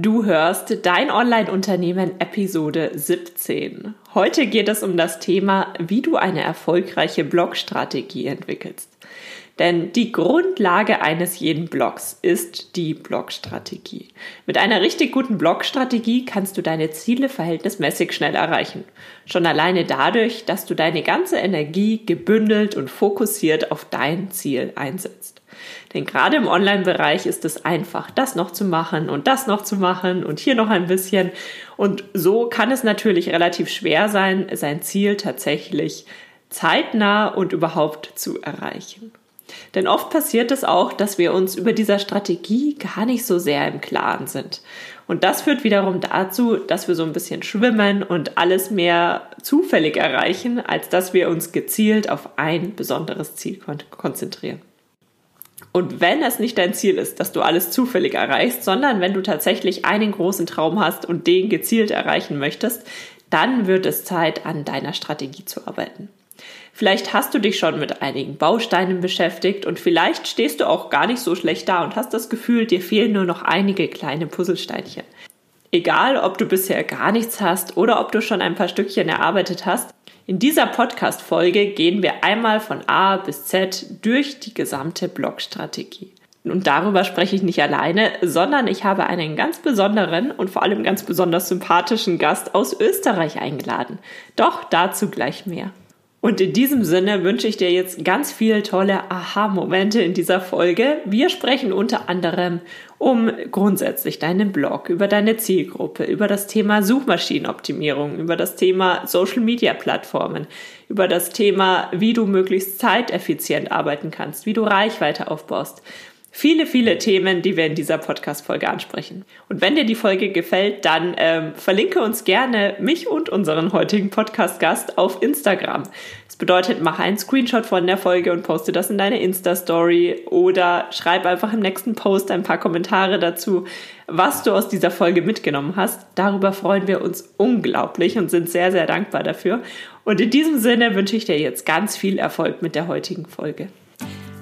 Du hörst Dein Online-Unternehmen Episode 17. Heute geht es um das Thema, wie du eine erfolgreiche Blogstrategie entwickelst. Denn die Grundlage eines jeden Blogs ist die Blogstrategie. Mit einer richtig guten Blogstrategie kannst du deine Ziele verhältnismäßig schnell erreichen. Schon alleine dadurch, dass du deine ganze Energie gebündelt und fokussiert auf dein Ziel einsetzt. Denn gerade im Online-Bereich ist es einfach, das noch zu machen und das noch zu machen und hier noch ein bisschen. Und so kann es natürlich relativ schwer sein, sein Ziel tatsächlich zeitnah und überhaupt zu erreichen. Denn oft passiert es auch, dass wir uns über dieser Strategie gar nicht so sehr im Klaren sind. Und das führt wiederum dazu, dass wir so ein bisschen schwimmen und alles mehr zufällig erreichen, als dass wir uns gezielt auf ein besonderes Ziel kon konzentrieren. Und wenn es nicht dein Ziel ist, dass du alles zufällig erreichst, sondern wenn du tatsächlich einen großen Traum hast und den gezielt erreichen möchtest, dann wird es Zeit, an deiner Strategie zu arbeiten. Vielleicht hast du dich schon mit einigen Bausteinen beschäftigt und vielleicht stehst du auch gar nicht so schlecht da und hast das Gefühl, dir fehlen nur noch einige kleine Puzzlesteinchen. Egal, ob du bisher gar nichts hast oder ob du schon ein paar Stückchen erarbeitet hast, in dieser Podcast-Folge gehen wir einmal von A bis Z durch die gesamte Blogstrategie. Und darüber spreche ich nicht alleine, sondern ich habe einen ganz besonderen und vor allem ganz besonders sympathischen Gast aus Österreich eingeladen. Doch dazu gleich mehr. Und in diesem Sinne wünsche ich dir jetzt ganz viele tolle Aha-Momente in dieser Folge. Wir sprechen unter anderem um grundsätzlich deinen Blog, über deine Zielgruppe, über das Thema Suchmaschinenoptimierung, über das Thema Social-Media-Plattformen, über das Thema, wie du möglichst zeiteffizient arbeiten kannst, wie du Reichweite aufbaust viele, viele Themen, die wir in dieser Podcast-Folge ansprechen. Und wenn dir die Folge gefällt, dann ähm, verlinke uns gerne mich und unseren heutigen Podcast-Gast auf Instagram. Das bedeutet, mach einen Screenshot von der Folge und poste das in deine Insta-Story oder schreib einfach im nächsten Post ein paar Kommentare dazu, was du aus dieser Folge mitgenommen hast. Darüber freuen wir uns unglaublich und sind sehr, sehr dankbar dafür. Und in diesem Sinne wünsche ich dir jetzt ganz viel Erfolg mit der heutigen Folge.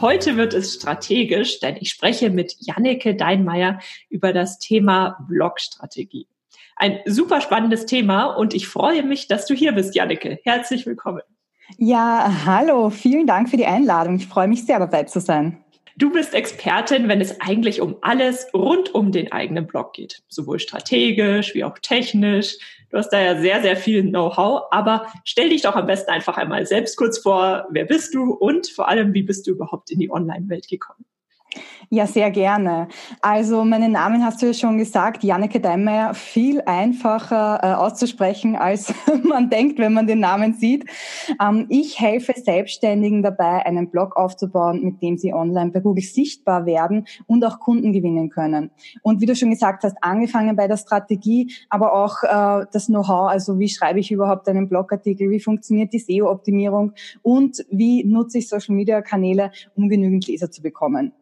Heute wird es strategisch, denn ich spreche mit Janneke Deinmeier über das Thema Blogstrategie. Ein super spannendes Thema und ich freue mich, dass du hier bist, Janneke. Herzlich willkommen. Ja, hallo, vielen Dank für die Einladung. Ich freue mich sehr, dabei zu sein. Du bist Expertin, wenn es eigentlich um alles rund um den eigenen Blog geht, sowohl strategisch wie auch technisch. Du hast da ja sehr, sehr viel Know-how, aber stell dich doch am besten einfach einmal selbst kurz vor, wer bist du und vor allem, wie bist du überhaupt in die Online-Welt gekommen? Ja, sehr gerne. Also meinen Namen hast du ja schon gesagt, Janneke Deinmeier, viel einfacher äh, auszusprechen, als man denkt, wenn man den Namen sieht. Ähm, ich helfe Selbstständigen dabei, einen Blog aufzubauen, mit dem sie online bei Google sichtbar werden und auch Kunden gewinnen können. Und wie du schon gesagt hast, angefangen bei der Strategie, aber auch äh, das Know-how, also wie schreibe ich überhaupt einen Blogartikel, wie funktioniert die SEO-Optimierung und wie nutze ich Social-Media-Kanäle, um genügend Leser zu bekommen.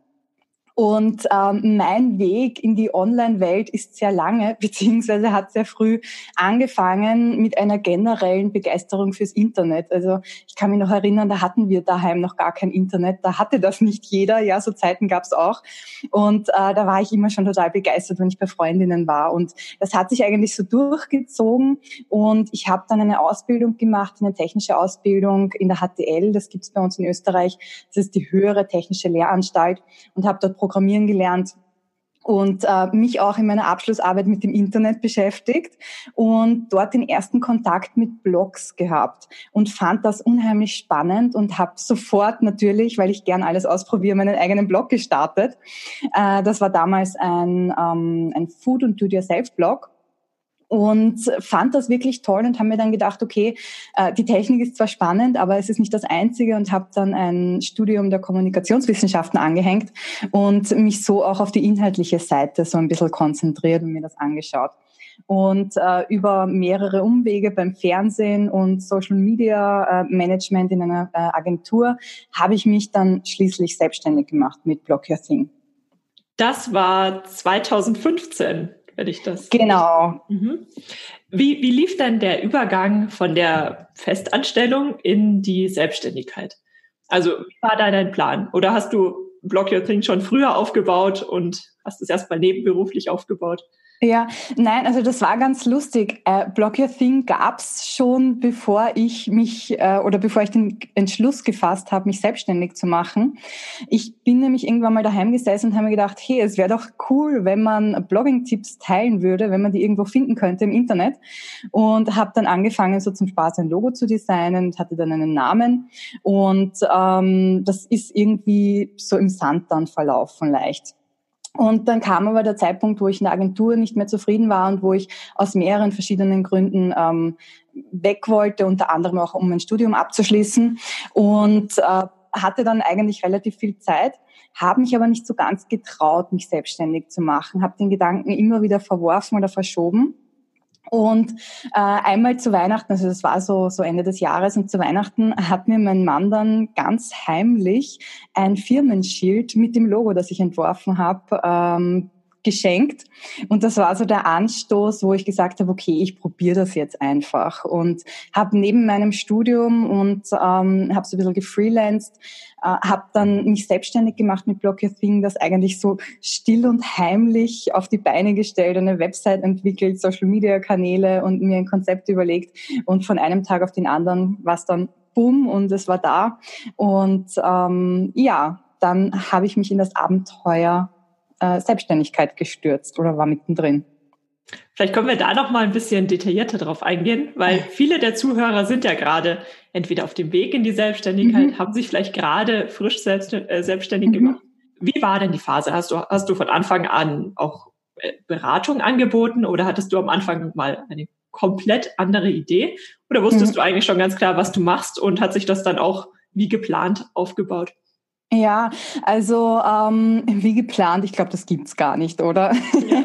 Und ähm, mein Weg in die Online-Welt ist sehr lange, beziehungsweise hat sehr früh angefangen mit einer generellen Begeisterung fürs Internet. Also ich kann mich noch erinnern, da hatten wir daheim noch gar kein Internet, da hatte das nicht jeder, ja, so Zeiten gab es auch. Und äh, da war ich immer schon total begeistert, wenn ich bei Freundinnen war. Und das hat sich eigentlich so durchgezogen. Und ich habe dann eine Ausbildung gemacht, eine technische Ausbildung in der HTL, das gibt's bei uns in Österreich. Das ist die höhere technische Lehranstalt und habe dort Programmieren gelernt und äh, mich auch in meiner Abschlussarbeit mit dem Internet beschäftigt und dort den ersten Kontakt mit Blogs gehabt und fand das unheimlich spannend und habe sofort natürlich, weil ich gern alles ausprobiere, meinen eigenen Blog gestartet. Äh, das war damals ein, ähm, ein Food- und Do-Yourself-Blog und fand das wirklich toll und habe mir dann gedacht, okay, äh, die Technik ist zwar spannend, aber es ist nicht das Einzige und habe dann ein Studium der Kommunikationswissenschaften angehängt und mich so auch auf die inhaltliche Seite so ein bisschen konzentriert und mir das angeschaut. Und äh, über mehrere Umwege beim Fernsehen und Social Media äh, Management in einer äh, Agentur habe ich mich dann schließlich selbstständig gemacht mit Block Your Thing. Das war 2015 wenn ich das. Genau. Mhm. Wie, wie lief denn der Übergang von der Festanstellung in die Selbstständigkeit? Also, wie war da dein Plan? Oder hast du Block Your Thing schon früher aufgebaut und hast es erstmal nebenberuflich aufgebaut? Ja, nein, also das war ganz lustig. Äh, Block Your Thing gab's schon, bevor ich mich äh, oder bevor ich den Entschluss gefasst habe, mich selbstständig zu machen. Ich bin nämlich irgendwann mal daheim gesessen und habe mir gedacht, hey, es wäre doch cool, wenn man Blogging-Tipps teilen würde, wenn man die irgendwo finden könnte im Internet. Und habe dann angefangen, so zum Spaß ein Logo zu designen und hatte dann einen Namen. Und ähm, das ist irgendwie so im Sand dann verlaufen leicht. Und dann kam aber der Zeitpunkt, wo ich in der Agentur nicht mehr zufrieden war und wo ich aus mehreren verschiedenen Gründen ähm, weg wollte, unter anderem auch um mein Studium abzuschließen. Und äh, hatte dann eigentlich relativ viel Zeit, habe mich aber nicht so ganz getraut, mich selbstständig zu machen, habe den Gedanken immer wieder verworfen oder verschoben und äh, einmal zu Weihnachten, also das war so, so Ende des Jahres, und zu Weihnachten hat mir mein Mann dann ganz heimlich ein Firmenschild mit dem Logo, das ich entworfen habe, ähm, geschenkt. Und das war so der Anstoß, wo ich gesagt habe, okay, ich probiere das jetzt einfach. Und habe neben meinem Studium und ähm, habe so ein bisschen gefreelanced, habe dann mich selbstständig gemacht mit Block Your Thing, das eigentlich so still und heimlich auf die Beine gestellt, eine Website entwickelt, Social-Media-Kanäle und mir ein Konzept überlegt. Und von einem Tag auf den anderen war es dann bumm und es war da. Und ähm, ja, dann habe ich mich in das Abenteuer äh, Selbstständigkeit gestürzt oder war mittendrin. Vielleicht können wir da noch mal ein bisschen detaillierter drauf eingehen, weil viele der Zuhörer sind ja gerade entweder auf dem Weg in die Selbstständigkeit, mhm. haben sich vielleicht gerade frisch selbst, äh, selbstständig mhm. gemacht. Wie war denn die Phase? Hast du, hast du von Anfang an auch äh, Beratung angeboten oder hattest du am Anfang mal eine komplett andere Idee? Oder wusstest mhm. du eigentlich schon ganz klar, was du machst und hat sich das dann auch wie geplant aufgebaut? Ja, also ähm, wie geplant, ich glaube, das gibt's gar nicht, oder? Ja.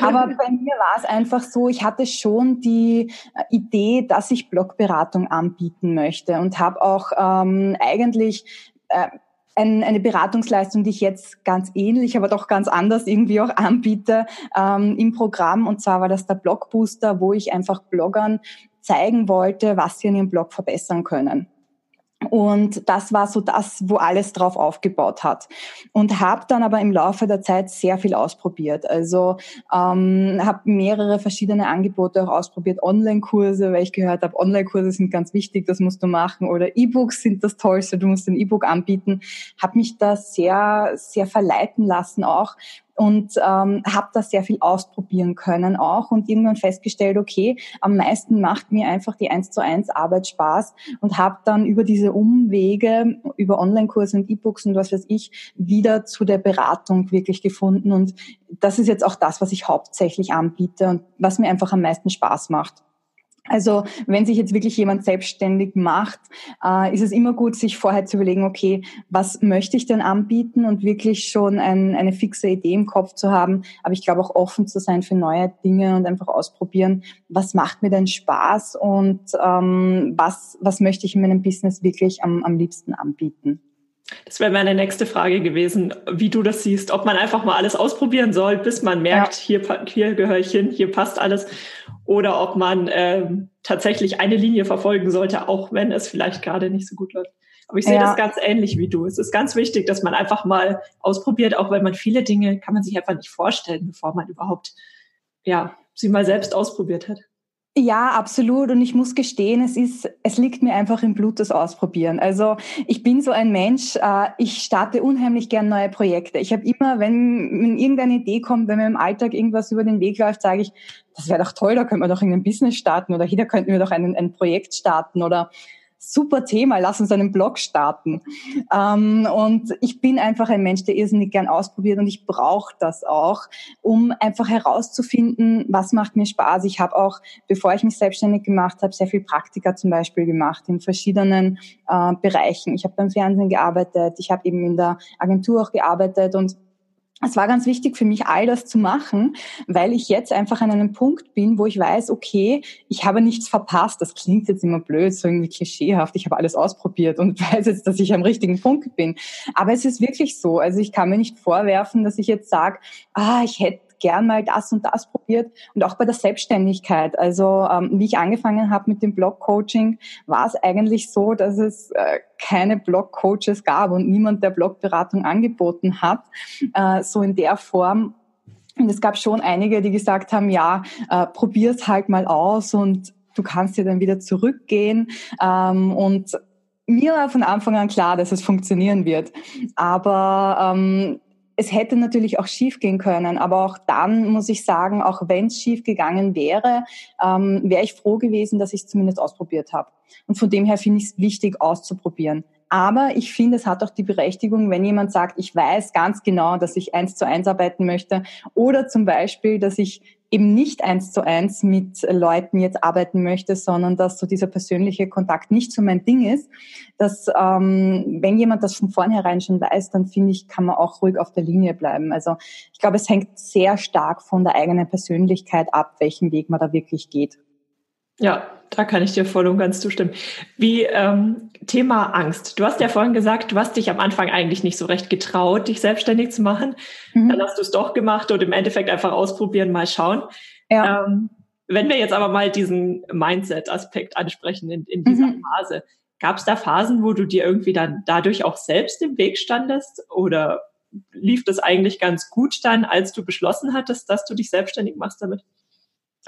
Aber bei mir war es einfach so, ich hatte schon die äh, Idee, dass ich Blogberatung anbieten möchte und habe auch ähm, eigentlich äh, ein, eine Beratungsleistung, die ich jetzt ganz ähnlich, aber doch ganz anders irgendwie auch anbiete ähm, im Programm. Und zwar war das der Blogbooster, wo ich einfach Bloggern zeigen wollte, was sie an ihrem Blog verbessern können. Und das war so das, wo alles drauf aufgebaut hat. Und habe dann aber im Laufe der Zeit sehr viel ausprobiert. Also ähm, habe mehrere verschiedene Angebote auch ausprobiert. Online-Kurse, weil ich gehört habe, Online-Kurse sind ganz wichtig, das musst du machen. Oder E-Books sind das Tollste, du musst ein E-Book anbieten. Habe mich da sehr, sehr verleiten lassen auch und ähm, habe da sehr viel ausprobieren können auch und irgendwann festgestellt, okay, am meisten macht mir einfach die 1 zu 1 Arbeit Spaß und habe dann über diese Umwege, über Online-Kurse und E-Books und was weiß ich, wieder zu der Beratung wirklich gefunden und das ist jetzt auch das, was ich hauptsächlich anbiete und was mir einfach am meisten Spaß macht. Also wenn sich jetzt wirklich jemand selbstständig macht, äh, ist es immer gut, sich vorher zu überlegen, okay, was möchte ich denn anbieten und wirklich schon ein, eine fixe Idee im Kopf zu haben. Aber ich glaube auch offen zu sein für neue Dinge und einfach ausprobieren, was macht mir denn Spaß und ähm, was, was möchte ich in meinem Business wirklich am, am liebsten anbieten. Das wäre meine nächste Frage gewesen, wie du das siehst, ob man einfach mal alles ausprobieren soll, bis man merkt, ja. hier, hier gehöre ich hin, hier passt alles, oder ob man ähm, tatsächlich eine Linie verfolgen sollte, auch wenn es vielleicht gerade nicht so gut läuft. Aber ich sehe ja. das ganz ähnlich wie du. Es ist ganz wichtig, dass man einfach mal ausprobiert, auch weil man viele Dinge kann man sich einfach nicht vorstellen, bevor man überhaupt ja sie mal selbst ausprobiert hat. Ja, absolut. Und ich muss gestehen, es ist, es liegt mir einfach im Blut, das Ausprobieren. Also ich bin so ein Mensch, äh, ich starte unheimlich gern neue Projekte. Ich habe immer, wenn, wenn irgendeine Idee kommt, wenn mir im Alltag irgendwas über den Weg läuft, sage ich, das wäre doch toll, da könnte man doch irgendein Business starten oder hier, könnten wir doch ein, ein Projekt starten oder super Thema, lass uns einen Blog starten. Ähm, und ich bin einfach ein Mensch, der irrsinnig gern ausprobiert und ich brauche das auch, um einfach herauszufinden, was macht mir Spaß. Ich habe auch, bevor ich mich selbstständig gemacht habe, sehr viel Praktika zum Beispiel gemacht in verschiedenen äh, Bereichen. Ich habe beim Fernsehen gearbeitet, ich habe eben in der Agentur auch gearbeitet und es war ganz wichtig für mich, all das zu machen, weil ich jetzt einfach an einem Punkt bin, wo ich weiß, okay, ich habe nichts verpasst. Das klingt jetzt immer blöd, so irgendwie klischeehaft. Ich habe alles ausprobiert und weiß jetzt, dass ich am richtigen Punkt bin. Aber es ist wirklich so. Also ich kann mir nicht vorwerfen, dass ich jetzt sage, ah, ich hätte gern mal das und das probiert und auch bei der Selbstständigkeit. Also ähm, wie ich angefangen habe mit dem Blog-Coaching, war es eigentlich so, dass es äh, keine Blog-Coaches gab und niemand, der Blogberatung angeboten hat, äh, so in der Form. Und es gab schon einige, die gesagt haben, ja, äh, probier's halt mal aus und du kannst ja dann wieder zurückgehen. Ähm, und mir war von Anfang an klar, dass es funktionieren wird. Aber ähm, es hätte natürlich auch schief gehen können, aber auch dann muss ich sagen, auch wenn es schief gegangen wäre, ähm, wäre ich froh gewesen, dass ich es zumindest ausprobiert habe. Und von dem her finde ich es wichtig, auszuprobieren. Aber ich finde, es hat auch die Berechtigung, wenn jemand sagt, ich weiß ganz genau, dass ich eins zu eins arbeiten möchte oder zum Beispiel, dass ich eben nicht eins zu eins mit Leuten jetzt arbeiten möchte, sondern dass so dieser persönliche Kontakt nicht so mein Ding ist, dass ähm, wenn jemand das von vornherein schon weiß, dann finde ich, kann man auch ruhig auf der Linie bleiben. Also ich glaube, es hängt sehr stark von der eigenen Persönlichkeit ab, welchen Weg man da wirklich geht. Ja, da kann ich dir voll und ganz zustimmen. Wie ähm, Thema Angst. Du hast ja vorhin gesagt, du hast dich am Anfang eigentlich nicht so recht getraut, dich selbstständig zu machen. Mhm. Dann hast du es doch gemacht und im Endeffekt einfach ausprobieren, mal schauen. Ja. Ähm, wenn wir jetzt aber mal diesen Mindset-Aspekt ansprechen in, in dieser mhm. Phase, gab es da Phasen, wo du dir irgendwie dann dadurch auch selbst im Weg standest? Oder lief das eigentlich ganz gut dann, als du beschlossen hattest, dass du dich selbstständig machst damit?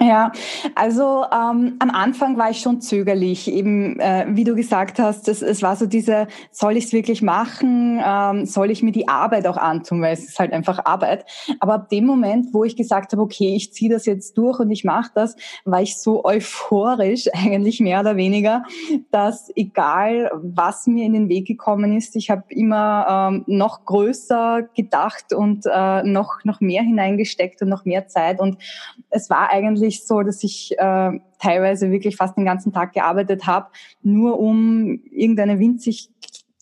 Ja, also ähm, am Anfang war ich schon zögerlich, eben äh, wie du gesagt hast, es, es war so diese, soll ich es wirklich machen, ähm, soll ich mir die Arbeit auch antun, weil es ist halt einfach Arbeit. Aber ab dem Moment, wo ich gesagt habe, okay, ich ziehe das jetzt durch und ich mache das, war ich so euphorisch, eigentlich mehr oder weniger, dass egal, was mir in den Weg gekommen ist, ich habe immer ähm, noch größer gedacht und äh, noch, noch mehr hineingesteckt und noch mehr Zeit. Und es war eigentlich wirklich so, dass ich äh, teilweise wirklich fast den ganzen Tag gearbeitet habe, nur um irgendeine winzig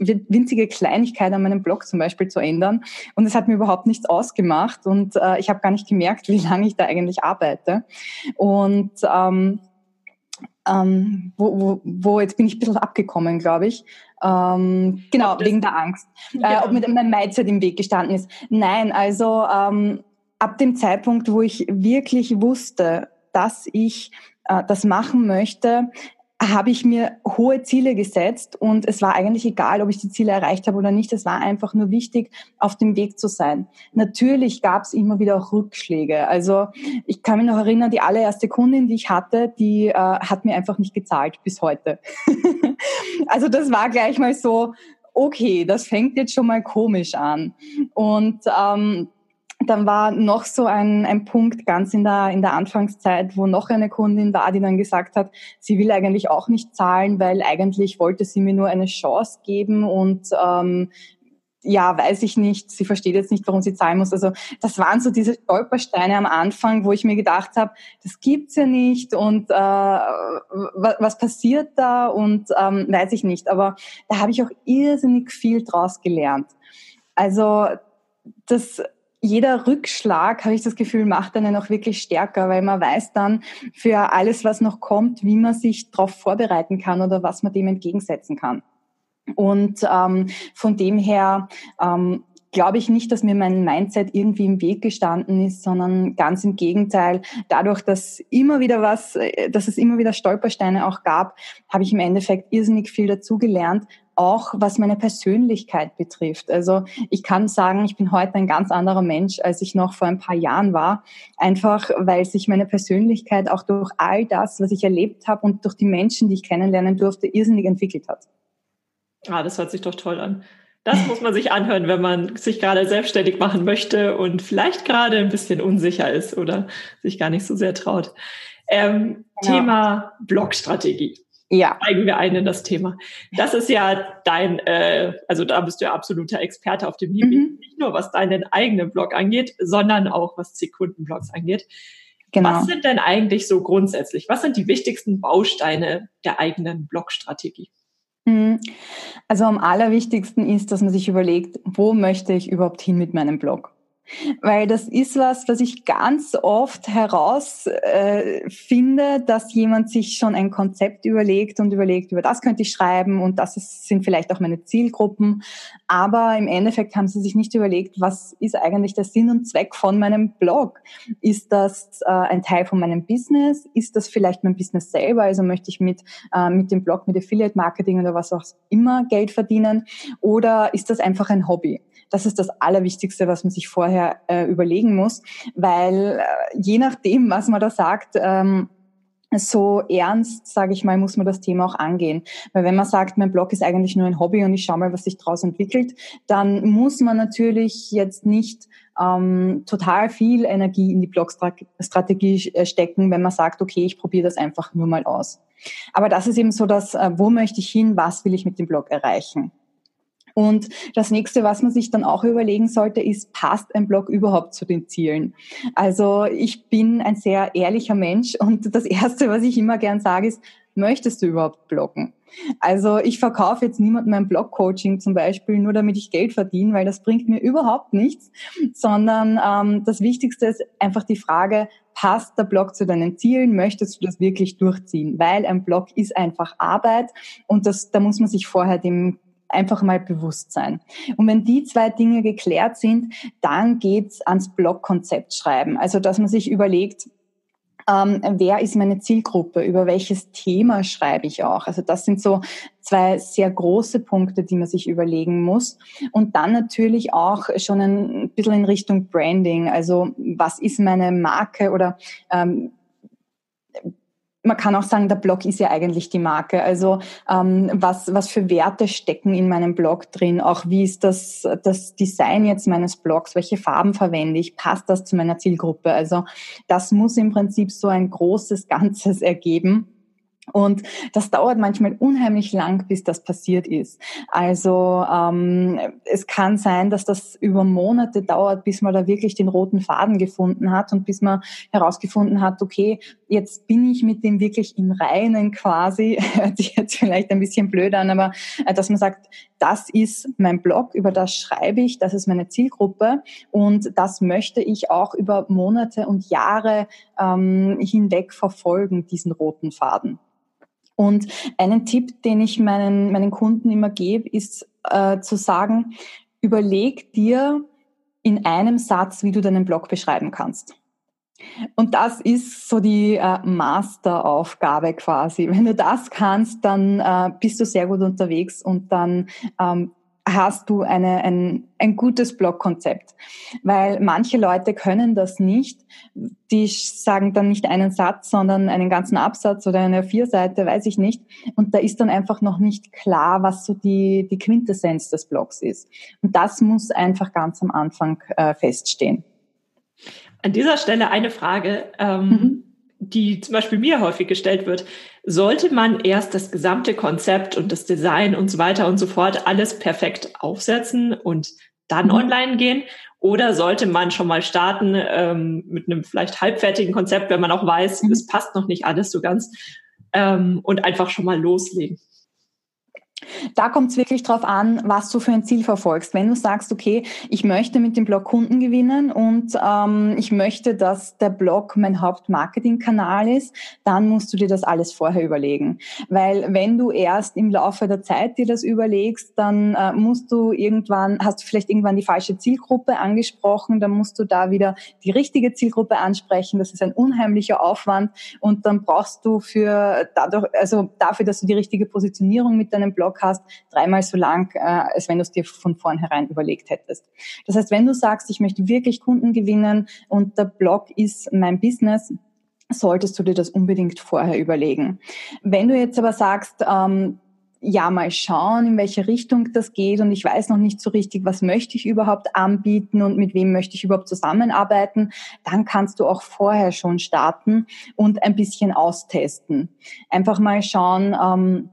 winzige Kleinigkeit an meinem Blog zum Beispiel zu ändern. Und es hat mir überhaupt nichts ausgemacht und äh, ich habe gar nicht gemerkt, wie lange ich da eigentlich arbeite. Und ähm, ähm, wo, wo, wo jetzt bin ich ein bisschen abgekommen, glaube ich. Ähm, genau, wegen der Angst. Äh, ob mir mein Mindset im Weg gestanden ist. Nein, also ähm, ab dem Zeitpunkt, wo ich wirklich wusste, dass ich äh, das machen möchte, habe ich mir hohe Ziele gesetzt und es war eigentlich egal, ob ich die Ziele erreicht habe oder nicht. Es war einfach nur wichtig, auf dem Weg zu sein. Natürlich gab es immer wieder auch Rückschläge. Also ich kann mich noch erinnern, die allererste Kundin, die ich hatte, die äh, hat mir einfach nicht gezahlt bis heute. also das war gleich mal so, okay, das fängt jetzt schon mal komisch an. Und ähm, dann war noch so ein, ein Punkt ganz in der, in der Anfangszeit, wo noch eine Kundin war, die dann gesagt hat, sie will eigentlich auch nicht zahlen, weil eigentlich wollte sie mir nur eine Chance geben und ähm, ja, weiß ich nicht, sie versteht jetzt nicht, warum sie zahlen muss. Also das waren so diese Stolpersteine am Anfang, wo ich mir gedacht habe, das gibt's ja nicht und äh, was, passiert da und ähm, weiß ich nicht. Aber da habe ich auch irrsinnig viel draus gelernt. Also das jeder Rückschlag, habe ich das Gefühl, macht einen auch wirklich stärker, weil man weiß dann für alles, was noch kommt, wie man sich darauf vorbereiten kann oder was man dem entgegensetzen kann. Und ähm, von dem her ähm, glaube ich nicht, dass mir mein Mindset irgendwie im Weg gestanden ist, sondern ganz im Gegenteil. Dadurch, dass immer wieder was, äh, dass es immer wieder Stolpersteine auch gab, habe ich im Endeffekt irrsinnig viel dazugelernt, auch was meine Persönlichkeit betrifft. Also ich kann sagen, ich bin heute ein ganz anderer Mensch, als ich noch vor ein paar Jahren war. Einfach, weil sich meine Persönlichkeit auch durch all das, was ich erlebt habe und durch die Menschen, die ich kennenlernen durfte, irrsinnig entwickelt hat. Ah, das hört sich doch toll an. Das muss man sich anhören, wenn man sich gerade selbstständig machen möchte und vielleicht gerade ein bisschen unsicher ist oder sich gar nicht so sehr traut. Ähm, ja. Thema Blogstrategie. Ja. steigen wir ein in das Thema. Das ist ja dein, äh, also da bist du ja absoluter Experte auf dem Gebiet, mhm. nicht nur was deinen eigenen Blog angeht, sondern auch was Sekundenblogs angeht. Genau. Was sind denn eigentlich so grundsätzlich, was sind die wichtigsten Bausteine der eigenen Blogstrategie? Mhm. Also am allerwichtigsten ist, dass man sich überlegt, wo möchte ich überhaupt hin mit meinem Blog? Weil das ist was, was ich ganz oft herausfinde, äh, dass jemand sich schon ein Konzept überlegt und überlegt, über das könnte ich schreiben und das ist, sind vielleicht auch meine Zielgruppen. Aber im Endeffekt haben sie sich nicht überlegt, was ist eigentlich der Sinn und Zweck von meinem Blog? Ist das äh, ein Teil von meinem Business? Ist das vielleicht mein Business selber? Also möchte ich mit, äh, mit dem Blog, mit Affiliate Marketing oder was auch immer Geld verdienen? Oder ist das einfach ein Hobby? Das ist das Allerwichtigste, was man sich vorher äh, überlegen muss, weil äh, je nachdem, was man da sagt, ähm, so ernst, sage ich mal, muss man das Thema auch angehen. Weil wenn man sagt, mein Blog ist eigentlich nur ein Hobby und ich schaue mal, was sich daraus entwickelt, dann muss man natürlich jetzt nicht ähm, total viel Energie in die Blogstrategie äh, stecken, wenn man sagt, okay, ich probiere das einfach nur mal aus. Aber das ist eben so, dass, äh, wo möchte ich hin, was will ich mit dem Blog erreichen? Und das nächste, was man sich dann auch überlegen sollte, ist, passt ein Blog überhaupt zu den Zielen? Also ich bin ein sehr ehrlicher Mensch und das erste, was ich immer gern sage, ist, möchtest du überhaupt bloggen? Also ich verkaufe jetzt niemandem mein Blog-Coaching zum Beispiel, nur damit ich Geld verdiene, weil das bringt mir überhaupt nichts, sondern ähm, das Wichtigste ist einfach die Frage, passt der Blog zu deinen Zielen? Möchtest du das wirklich durchziehen? Weil ein Blog ist einfach Arbeit und das, da muss man sich vorher dem einfach mal bewusst sein. Und wenn die zwei Dinge geklärt sind, dann geht's ans Blogkonzept schreiben. Also dass man sich überlegt, ähm, wer ist meine Zielgruppe, über welches Thema schreibe ich auch. Also das sind so zwei sehr große Punkte, die man sich überlegen muss. Und dann natürlich auch schon ein bisschen in Richtung Branding. Also was ist meine Marke oder ähm, man kann auch sagen, der Blog ist ja eigentlich die Marke. Also ähm, was, was für Werte stecken in meinem Blog drin? Auch wie ist das, das Design jetzt meines Blogs? Welche Farben verwende ich? Passt das zu meiner Zielgruppe? Also das muss im Prinzip so ein großes Ganzes ergeben. Und das dauert manchmal unheimlich lang, bis das passiert ist. Also ähm, es kann sein, dass das über Monate dauert, bis man da wirklich den roten Faden gefunden hat und bis man herausgefunden hat, okay, jetzt bin ich mit dem wirklich im Reinen quasi, hört sich jetzt vielleicht ein bisschen blöd an, aber äh, dass man sagt, das ist mein Blog, über das schreibe ich, das ist meine Zielgruppe und das möchte ich auch über Monate und Jahre ähm, hinweg verfolgen, diesen roten Faden. Und einen Tipp, den ich meinen, meinen Kunden immer gebe, ist äh, zu sagen, überleg dir in einem Satz, wie du deinen Blog beschreiben kannst. Und das ist so die äh, Masteraufgabe quasi. Wenn du das kannst, dann äh, bist du sehr gut unterwegs und dann ähm, hast du eine, ein, ein gutes Blogkonzept. Weil manche Leute können das nicht. Die sagen dann nicht einen Satz, sondern einen ganzen Absatz oder eine Vierseite, weiß ich nicht. Und da ist dann einfach noch nicht klar, was so die, die Quintessenz des Blogs ist. Und das muss einfach ganz am Anfang äh, feststehen. An dieser Stelle eine Frage. Ähm, mhm die zum Beispiel mir häufig gestellt wird, sollte man erst das gesamte Konzept und das Design und so weiter und so fort alles perfekt aufsetzen und dann mhm. online gehen? Oder sollte man schon mal starten ähm, mit einem vielleicht halbfertigen Konzept, wenn man auch weiß, mhm. es passt noch nicht alles so ganz ähm, und einfach schon mal loslegen? Da kommt es wirklich drauf an, was du für ein Ziel verfolgst. Wenn du sagst, okay, ich möchte mit dem Blog Kunden gewinnen und ähm, ich möchte, dass der Blog mein Hauptmarketingkanal ist, dann musst du dir das alles vorher überlegen. Weil wenn du erst im Laufe der Zeit dir das überlegst, dann äh, musst du irgendwann, hast du vielleicht irgendwann die falsche Zielgruppe angesprochen, dann musst du da wieder die richtige Zielgruppe ansprechen. Das ist ein unheimlicher Aufwand und dann brauchst du für dadurch, also dafür, dass du die richtige Positionierung mit deinem Blog Hast, dreimal so lang, äh, als wenn du es dir von vornherein überlegt hättest. Das heißt, wenn du sagst, ich möchte wirklich Kunden gewinnen und der Blog ist mein Business, solltest du dir das unbedingt vorher überlegen. Wenn du jetzt aber sagst, ähm, ja mal schauen, in welche Richtung das geht und ich weiß noch nicht so richtig, was möchte ich überhaupt anbieten und mit wem möchte ich überhaupt zusammenarbeiten, dann kannst du auch vorher schon starten und ein bisschen austesten. Einfach mal schauen, ähm,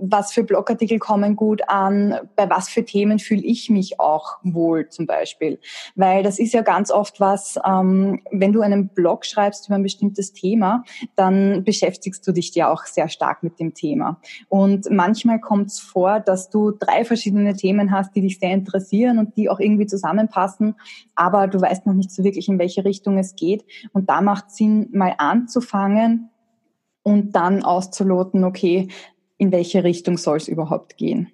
was für Blogartikel kommen gut an, bei was für Themen fühle ich mich auch wohl zum Beispiel. Weil das ist ja ganz oft was, ähm, wenn du einen Blog schreibst über ein bestimmtes Thema, dann beschäftigst du dich ja auch sehr stark mit dem Thema. Und manchmal kommt es vor, dass du drei verschiedene Themen hast, die dich sehr interessieren und die auch irgendwie zusammenpassen, aber du weißt noch nicht so wirklich, in welche Richtung es geht. Und da macht Sinn, mal anzufangen, und dann auszuloten, okay, in welche Richtung soll es überhaupt gehen.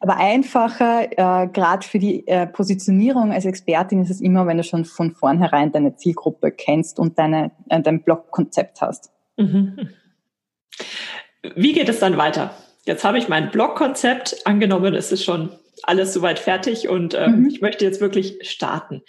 Aber einfacher, äh, gerade für die äh, Positionierung als Expertin ist es immer, wenn du schon von vornherein deine Zielgruppe kennst und deine, äh, dein Blogkonzept hast. Mhm. Wie geht es dann weiter? Jetzt habe ich mein Blogkonzept angenommen, es ist schon alles soweit fertig und ähm, mhm. ich möchte jetzt wirklich starten.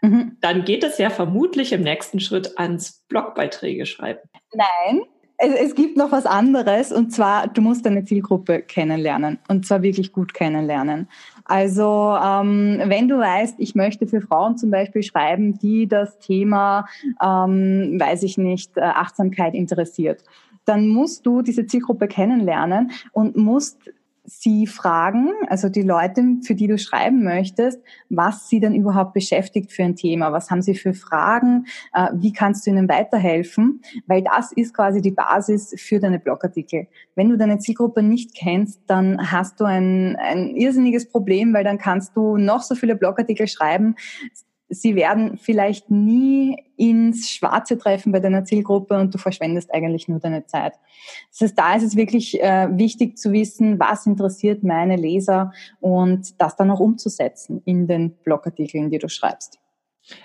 Mhm. Dann geht es ja vermutlich im nächsten Schritt ans Blogbeiträge schreiben. Nein, es, es gibt noch was anderes und zwar, du musst deine Zielgruppe kennenlernen und zwar wirklich gut kennenlernen. Also ähm, wenn du weißt, ich möchte für Frauen zum Beispiel schreiben, die das Thema, ähm, weiß ich nicht, äh, Achtsamkeit interessiert, dann musst du diese Zielgruppe kennenlernen und musst sie fragen, also die Leute, für die du schreiben möchtest, was sie denn überhaupt beschäftigt für ein Thema, was haben sie für Fragen, äh, wie kannst du ihnen weiterhelfen, weil das ist quasi die Basis für deine Blogartikel. Wenn du deine Zielgruppe nicht kennst, dann hast du ein, ein irrsinniges Problem, weil dann kannst du noch so viele Blogartikel schreiben, sie werden vielleicht nie ins Schwarze treffen bei deiner Zielgruppe und du verschwendest eigentlich nur deine Zeit. Das heißt, da ist es wirklich äh, wichtig zu wissen, was interessiert meine Leser und das dann auch umzusetzen in den Blogartikeln, die du schreibst.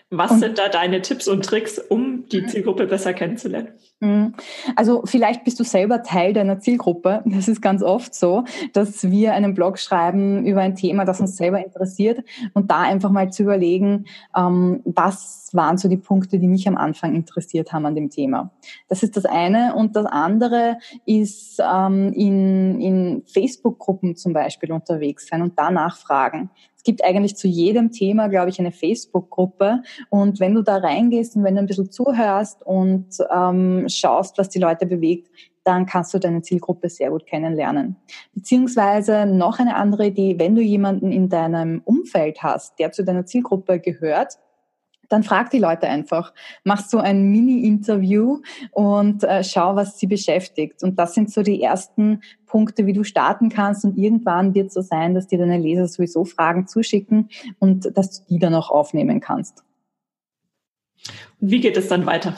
Was und, sind da deine Tipps und Tricks, um die Zielgruppe besser kennenzulernen? Mhm. Also vielleicht bist du selber Teil deiner Zielgruppe. Das ist ganz oft so, dass wir einen Blog schreiben über ein Thema, das uns selber interessiert und da einfach mal zu überlegen, ähm, was waren so die Punkte, die mich am Anfang interessiert haben an dem Thema. Das ist das eine. Und das andere ist ähm, in, in Facebook-Gruppen zum Beispiel unterwegs sein und da nachfragen gibt eigentlich zu jedem Thema, glaube ich, eine Facebook-Gruppe. Und wenn du da reingehst und wenn du ein bisschen zuhörst und ähm, schaust, was die Leute bewegt, dann kannst du deine Zielgruppe sehr gut kennenlernen. Beziehungsweise noch eine andere Idee, wenn du jemanden in deinem Umfeld hast, der zu deiner Zielgruppe gehört, dann frag die Leute einfach. Machst du ein Mini-Interview und äh, schau, was sie beschäftigt. Und das sind so die ersten Punkte, wie du starten kannst. Und irgendwann wird es so sein, dass dir deine Leser sowieso Fragen zuschicken und dass du die dann auch aufnehmen kannst. Und wie geht es dann weiter?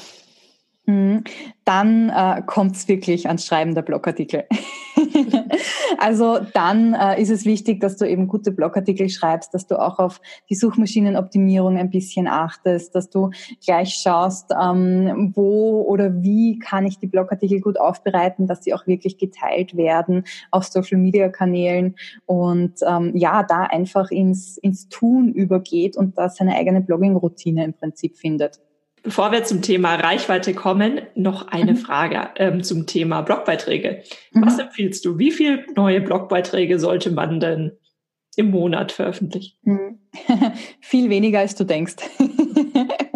Mhm. Dann äh, kommt es wirklich ans Schreiben der Blogartikel. also dann äh, ist es wichtig, dass du eben gute Blogartikel schreibst, dass du auch auf die Suchmaschinenoptimierung ein bisschen achtest, dass du gleich schaust, ähm, wo oder wie kann ich die Blogartikel gut aufbereiten, dass sie auch wirklich geteilt werden auf Social-Media-Kanälen und ähm, ja, da einfach ins, ins Tun übergeht und da seine eigene Blogging-Routine im Prinzip findet. Bevor wir zum Thema Reichweite kommen, noch eine mhm. Frage ähm, zum Thema Blogbeiträge. Mhm. Was empfiehlst du? Wie viele neue Blogbeiträge sollte man denn im Monat veröffentlichen? Mhm. Viel weniger, als du denkst.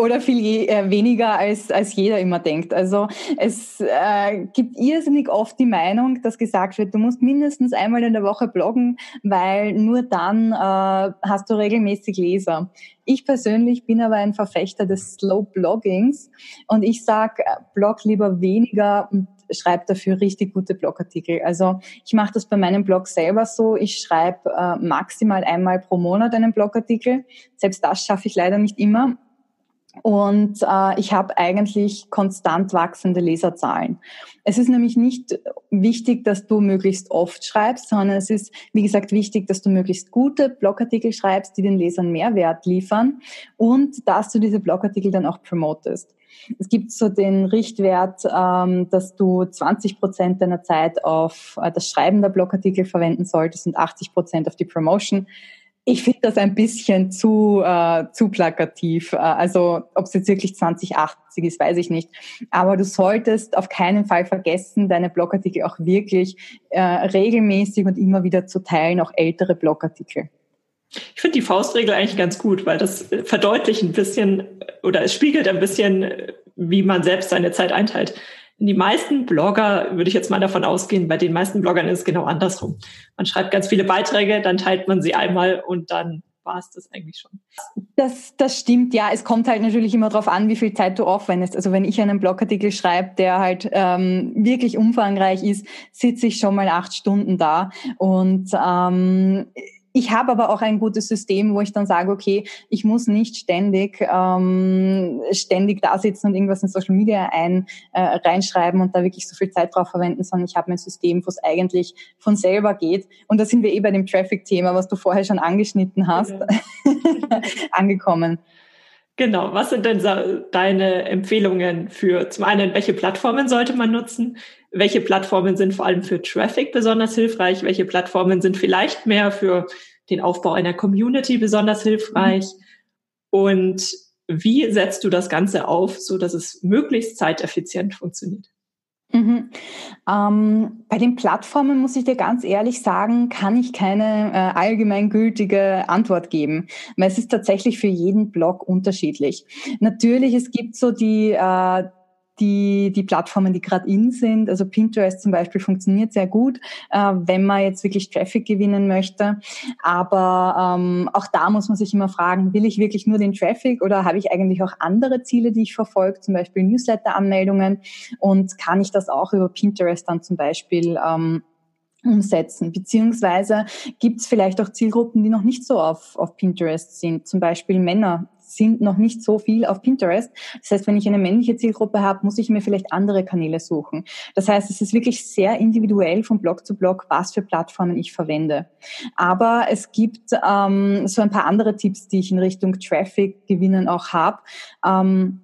oder viel je, äh, weniger als, als jeder immer denkt. Also es äh, gibt irrsinnig oft die Meinung, dass gesagt wird, du musst mindestens einmal in der Woche bloggen, weil nur dann äh, hast du regelmäßig Leser. Ich persönlich bin aber ein Verfechter des Slow Bloggings und ich sage, äh, blog lieber weniger und schreibe dafür richtig gute Blogartikel. Also ich mache das bei meinem Blog selber so. Ich schreibe äh, maximal einmal pro Monat einen Blogartikel. Selbst das schaffe ich leider nicht immer. Und äh, ich habe eigentlich konstant wachsende Leserzahlen. Es ist nämlich nicht wichtig, dass du möglichst oft schreibst, sondern es ist, wie gesagt, wichtig, dass du möglichst gute Blogartikel schreibst, die den Lesern Mehrwert liefern und dass du diese Blogartikel dann auch promotest. Es gibt so den Richtwert, ähm, dass du 20 Prozent deiner Zeit auf äh, das Schreiben der Blogartikel verwenden solltest und 80 Prozent auf die Promotion Ich finde das ein bisschen zu, äh, zu plakativ. Äh, also ob es jetzt wirklich 2080 ist, weiß ich nicht. Aber du solltest auf keinen Fall vergessen, deine Blogartikel auch wirklich äh, regelmäßig und immer wieder zu teilen, auch ältere Blogartikel. Ich finde die Faustregel eigentlich ganz gut, weil das verdeutlicht ein bisschen oder es spiegelt ein bisschen, wie man selbst seine Zeit einteilt die meisten Blogger, würde ich jetzt mal davon ausgehen, bei den meisten Bloggern ist es genau andersrum. Man schreibt ganz viele Beiträge, dann teilt man sie einmal und dann war es das eigentlich schon. Das, das stimmt, ja. Es kommt halt natürlich immer darauf an, wie viel Zeit du aufwendest. Also wenn ich einen Blogartikel schreibe, der halt ähm, wirklich umfangreich ist, sitze ich schon mal acht Stunden da und ähm, ich habe aber auch ein gutes System, wo ich dann sage, okay, ich muss nicht ständig ähm, ständig da sitzen und irgendwas in Social Media ein äh, reinschreiben und da wirklich so viel Zeit drauf verwenden, sondern ich habe ein System, wo es eigentlich von selber geht. Und da sind wir eh bei dem Traffic-Thema, was du vorher schon angeschnitten hast, ja. angekommen. Genau. Was sind denn deine Empfehlungen für zum einen, welche Plattformen sollte man nutzen? welche Plattformen sind vor allem für Traffic besonders hilfreich, welche Plattformen sind vielleicht mehr für den Aufbau einer Community besonders hilfreich und wie setzt du das Ganze auf, so dass es möglichst zeiteffizient funktioniert? Mhm. Ähm, bei den Plattformen muss ich dir ganz ehrlich sagen, kann ich keine äh, allgemeingültige Antwort geben, weil es ist tatsächlich für jeden Blog unterschiedlich. Natürlich, es gibt so die äh, die, die Plattformen, die gerade in sind. Also Pinterest zum Beispiel funktioniert sehr gut, äh, wenn man jetzt wirklich Traffic gewinnen möchte. Aber ähm, auch da muss man sich immer fragen, will ich wirklich nur den Traffic oder habe ich eigentlich auch andere Ziele, die ich verfolge, zum Beispiel Newsletter-Anmeldungen und kann ich das auch über Pinterest dann zum Beispiel ähm, umsetzen. Beziehungsweise gibt es vielleicht auch Zielgruppen, die noch nicht so auf, auf Pinterest sind, zum Beispiel Männer sind noch nicht so viel auf Pinterest. Das heißt, wenn ich eine männliche Zielgruppe habe, muss ich mir vielleicht andere Kanäle suchen. Das heißt, es ist wirklich sehr individuell von Blog zu Blog, was für Plattformen ich verwende. Aber es gibt ähm, so ein paar andere Tipps, die ich in Richtung Traffic gewinnen auch habe. Ähm,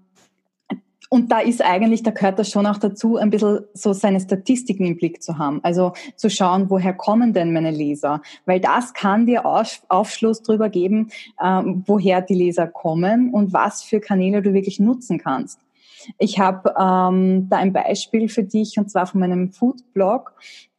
und da ist eigentlich, da gehört das schon auch dazu, ein bisschen so seine Statistiken im Blick zu haben. Also zu schauen, woher kommen denn meine Leser? Weil das kann dir Aufschluss darüber geben, ähm, woher die Leser kommen und was für Kanäle du wirklich nutzen kannst. Ich habe ähm, da ein Beispiel für dich und zwar von meinem Food-Blog.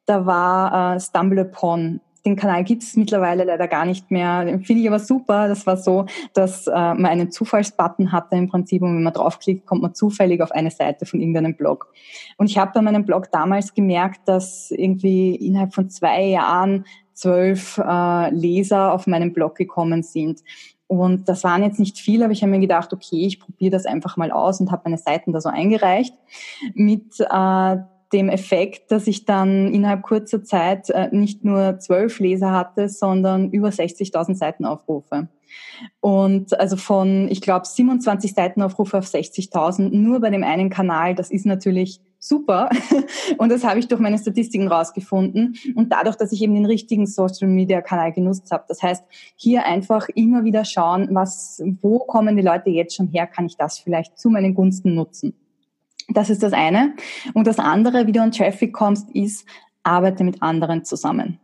Da war äh, Stumble Upon den Kanal gibt es mittlerweile leider gar nicht mehr. Den finde ich aber super. Das war so, dass äh, man einen Zufallsbutton hatte im Prinzip und wenn man draufklickt, kommt man zufällig auf eine Seite von irgendeinem Blog. Und ich habe bei meinem Blog damals gemerkt, dass irgendwie innerhalb von zwei Jahren zwölf äh, Leser auf meinen Blog gekommen sind. Und das waren jetzt nicht viele, aber ich habe mir gedacht, okay, ich probiere das einfach mal aus und habe meine Seiten da so eingereicht mit äh, dem Effekt, dass ich dann innerhalb kurzer Zeit äh, nicht nur zwölf Leser hatte, sondern über 60.000 Seitenaufrufe. Und also von, ich glaube, 27 Seitenaufrufe auf 60.000 nur bei dem einen Kanal, das ist natürlich super. Und das habe ich durch meine Statistiken rausgefunden. Und dadurch, dass ich eben den richtigen Social Media Kanal genutzt habe. Das heißt, hier einfach immer wieder schauen, was, wo kommen die Leute jetzt schon her? Kann ich das vielleicht zu meinen Gunsten nutzen? Das ist das eine. Und das andere, wie du an Traffic kommst, ist, arbeite mit anderen zusammen.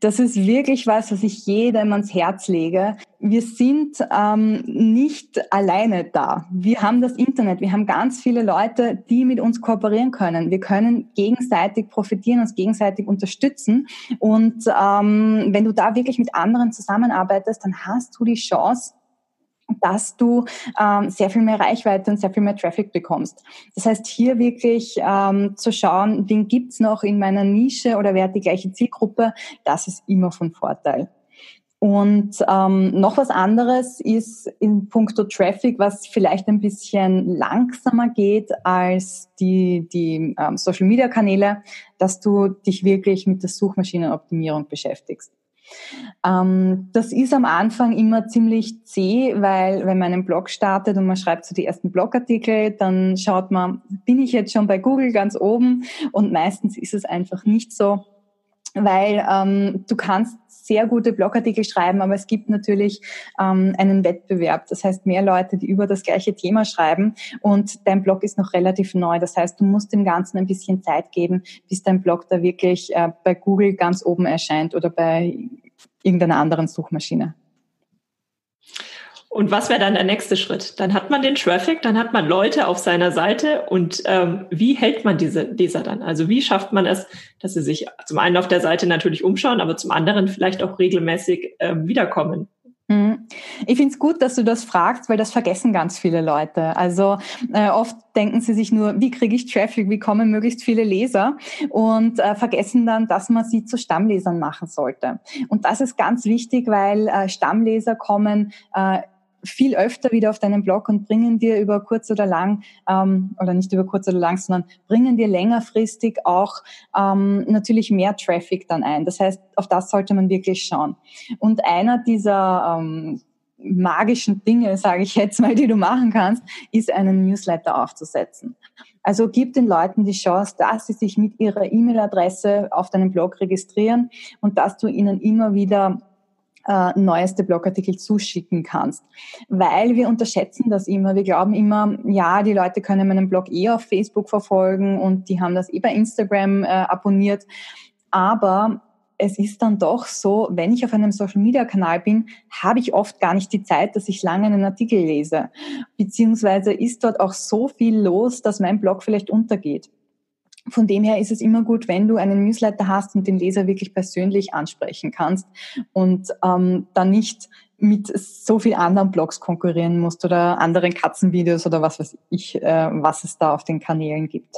Das ist wirklich was, was ich jedem ans Herz lege. Wir sind ähm, nicht alleine da. Wir haben das Internet. Wir haben ganz viele Leute, die mit uns kooperieren können. Wir können gegenseitig profitieren, uns gegenseitig unterstützen. Und ähm, wenn du da wirklich mit anderen zusammenarbeitest, dann hast du die Chance, dass du ähm, sehr viel mehr Reichweite und sehr viel mehr Traffic bekommst. Das heißt, hier wirklich ähm, zu schauen, wen gibt's noch in meiner Nische oder wer hat die gleiche Zielgruppe, das ist immer von Vorteil. Und ähm, noch was anderes ist in puncto Traffic, was vielleicht ein bisschen langsamer geht als die, die ähm, Social-Media-Kanäle, dass du dich wirklich mit der Suchmaschinenoptimierung beschäftigst. Ähm, das ist am Anfang immer ziemlich zäh, weil wenn man einen Blog startet und man schreibt so die ersten Blogartikel, dann schaut man, bin ich jetzt schon bei Google ganz oben? Und meistens ist es einfach nicht so, weil ähm, du kannst sehr gute Blogartikel schreiben, aber es gibt natürlich ähm, einen Wettbewerb. Das heißt, mehr Leute, die über das gleiche Thema schreiben und dein Blog ist noch relativ neu. Das heißt, du musst dem Ganzen ein bisschen Zeit geben, bis dein Blog da wirklich äh, bei Google ganz oben erscheint oder bei irgendeiner anderen Suchmaschine. Und was wäre dann der nächste Schritt? Dann hat man den Traffic, dann hat man Leute auf seiner Seite und ähm, wie hält man diese Leser dann? Also wie schafft man es, dass sie sich zum einen auf der Seite natürlich umschauen, aber zum anderen vielleicht auch regelmäßig ähm, wiederkommen? Mhm. Ich finde es gut, dass du das fragst, weil das vergessen ganz viele Leute. Also äh, oft denken sie sich nur, wie kriege ich Traffic, wie kommen möglichst viele Leser und äh, vergessen dann, dass man sie zu Stammlesern machen sollte. Und das ist ganz wichtig, weil äh, Stammleser kommen äh, viel öfter wieder auf deinen Blog und bringen dir über kurz oder lang, ähm, oder nicht über kurz oder lang, sondern bringen dir längerfristig auch ähm, natürlich mehr Traffic dann ein. Das heißt, auf das sollte man wirklich schauen. Und einer dieser ähm, magischen Dinge, sage ich jetzt mal, die du machen kannst, ist einen Newsletter aufzusetzen. Also gib den Leuten die Chance, dass sie sich mit ihrer E-Mail-Adresse auf deinem Blog registrieren und dass du ihnen immer wieder äh, neueste Blogartikel zuschicken kannst. Weil wir unterschätzen das immer. Wir glauben immer, ja, die Leute können meinen Blog eh auf Facebook verfolgen und die haben das eh bei Instagram äh, abonniert. Aber es ist dann doch so, wenn ich auf einem Social-Media-Kanal bin, habe ich oft gar nicht die Zeit, dass ich lange einen Artikel lese. Beziehungsweise ist dort auch so viel los, dass mein Blog vielleicht untergeht. Von dem her ist es immer gut, wenn du einen Newsletter hast und den Leser wirklich persönlich ansprechen kannst und ähm, dann nicht mit so viel anderen Blogs konkurrieren musst oder anderen Katzenvideos oder was weiß ich, äh, was es da auf den Kanälen gibt.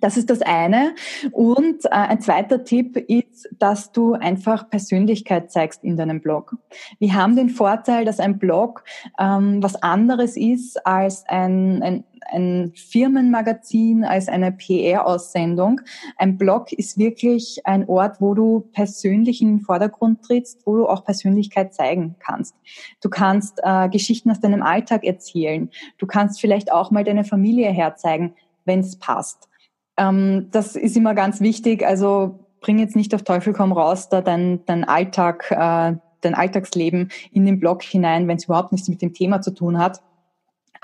Das ist das eine. Und äh, ein zweiter Tipp ist, dass du einfach Persönlichkeit zeigst in deinem Blog. Wir haben den Vorteil, dass ein Blog ähm, was anderes ist als ein, ein, ein Firmenmagazin, als eine PR-Aussendung. Ein Blog ist wirklich ein Ort, wo du persönlich in den Vordergrund trittst, wo du auch Persönlichkeit zeigen kannst. Du kannst äh, Geschichten aus deinem Alltag erzählen. Du kannst vielleicht auch mal deine Familie herzeigen, wenn es passt. Ähm, das ist immer ganz wichtig. Also bring jetzt nicht auf Teufel komm raus da dein, dein Alltag, äh, dein Alltagsleben in den Blog hinein, wenn es überhaupt nichts mit dem Thema zu tun hat.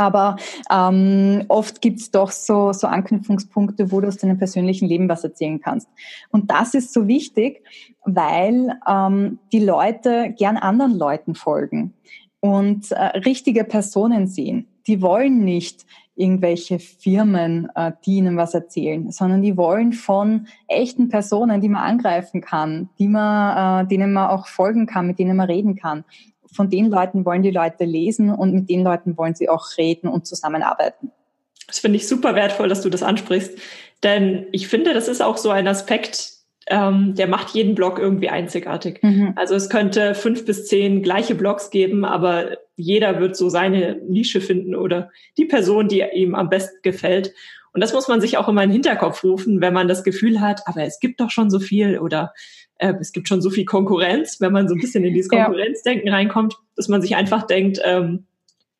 Aber ähm, oft gibt's doch so, so Anknüpfungspunkte, wo du aus deinem persönlichen Leben was erzählen kannst. Und das ist so wichtig, weil ähm, die Leute gern anderen Leuten folgen und äh, richtige Personen sehen. Die wollen nicht irgendwelche Firmen, äh, die ihnen was erzählen, sondern die wollen von echten Personen, die man angreifen kann, die man, äh, denen man auch folgen kann, mit denen man reden kann. Von den Leuten wollen die Leute lesen und mit den Leuten wollen sie auch reden und zusammenarbeiten. Das finde ich super wertvoll, dass du das ansprichst, denn ich finde, das ist auch so ein Aspekt, ähm, der macht jeden Blog irgendwie einzigartig. Mhm. Also es könnte fünf bis zehn gleiche Blogs geben, aber jeder wird so seine Nische finden oder die Person, die ihm am besten gefällt. Und das muss man sich auch immer in den Hinterkopf rufen, wenn man das Gefühl hat, aber es gibt doch schon so viel oder äh, es gibt schon so viel Konkurrenz, wenn man so ein bisschen in dieses Konkurrenzdenken ja. reinkommt, dass man sich einfach denkt, ähm,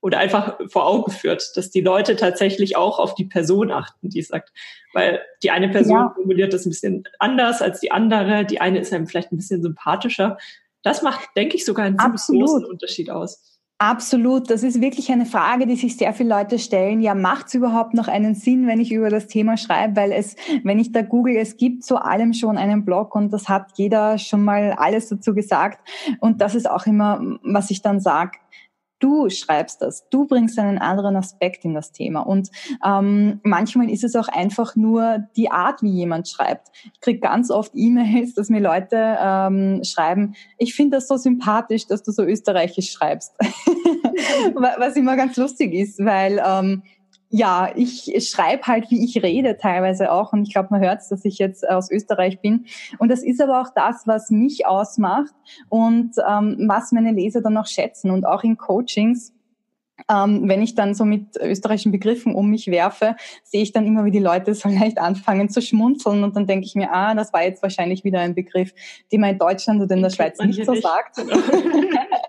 oder einfach vor Augen führt, dass die Leute tatsächlich auch auf die Person achten, die sagt. Weil die eine Person ja. formuliert das ein bisschen anders als die andere, die eine ist einem vielleicht ein bisschen sympathischer. Das macht, denke ich, sogar einen ziemlich großen Unterschied aus. Absolut. Das ist wirklich eine Frage, die sich sehr viele Leute stellen. Ja, macht es überhaupt noch einen Sinn, wenn ich über das Thema schreibe? Weil es, wenn ich da google, es gibt zu allem schon einen Blog und das hat jeder schon mal alles dazu gesagt. Und das ist auch immer, was ich dann sage Du schreibst das, du bringst einen anderen Aspekt in das Thema. Und ähm, manchmal ist es auch einfach nur die Art, wie jemand schreibt. Ich kriege ganz oft E-Mails, dass mir Leute ähm, schreiben, ich finde das so sympathisch, dass du so österreichisch schreibst. Was immer ganz lustig ist, weil ähm, ja, ich schreibe halt, wie ich rede teilweise auch. Und ich glaube, man hört dass ich jetzt aus Österreich bin. Und das ist aber auch das, was mich ausmacht und ähm, was meine Leser dann auch schätzen. Und auch in Coachings, ähm, wenn ich dann so mit österreichischen Begriffen um mich werfe, sehe ich dann immer, wie die Leute so leicht anfangen zu schmunzeln. Und dann denke ich mir, ah, das war jetzt wahrscheinlich wieder ein Begriff, den man in Deutschland oder in der Schweiz nicht so sagt.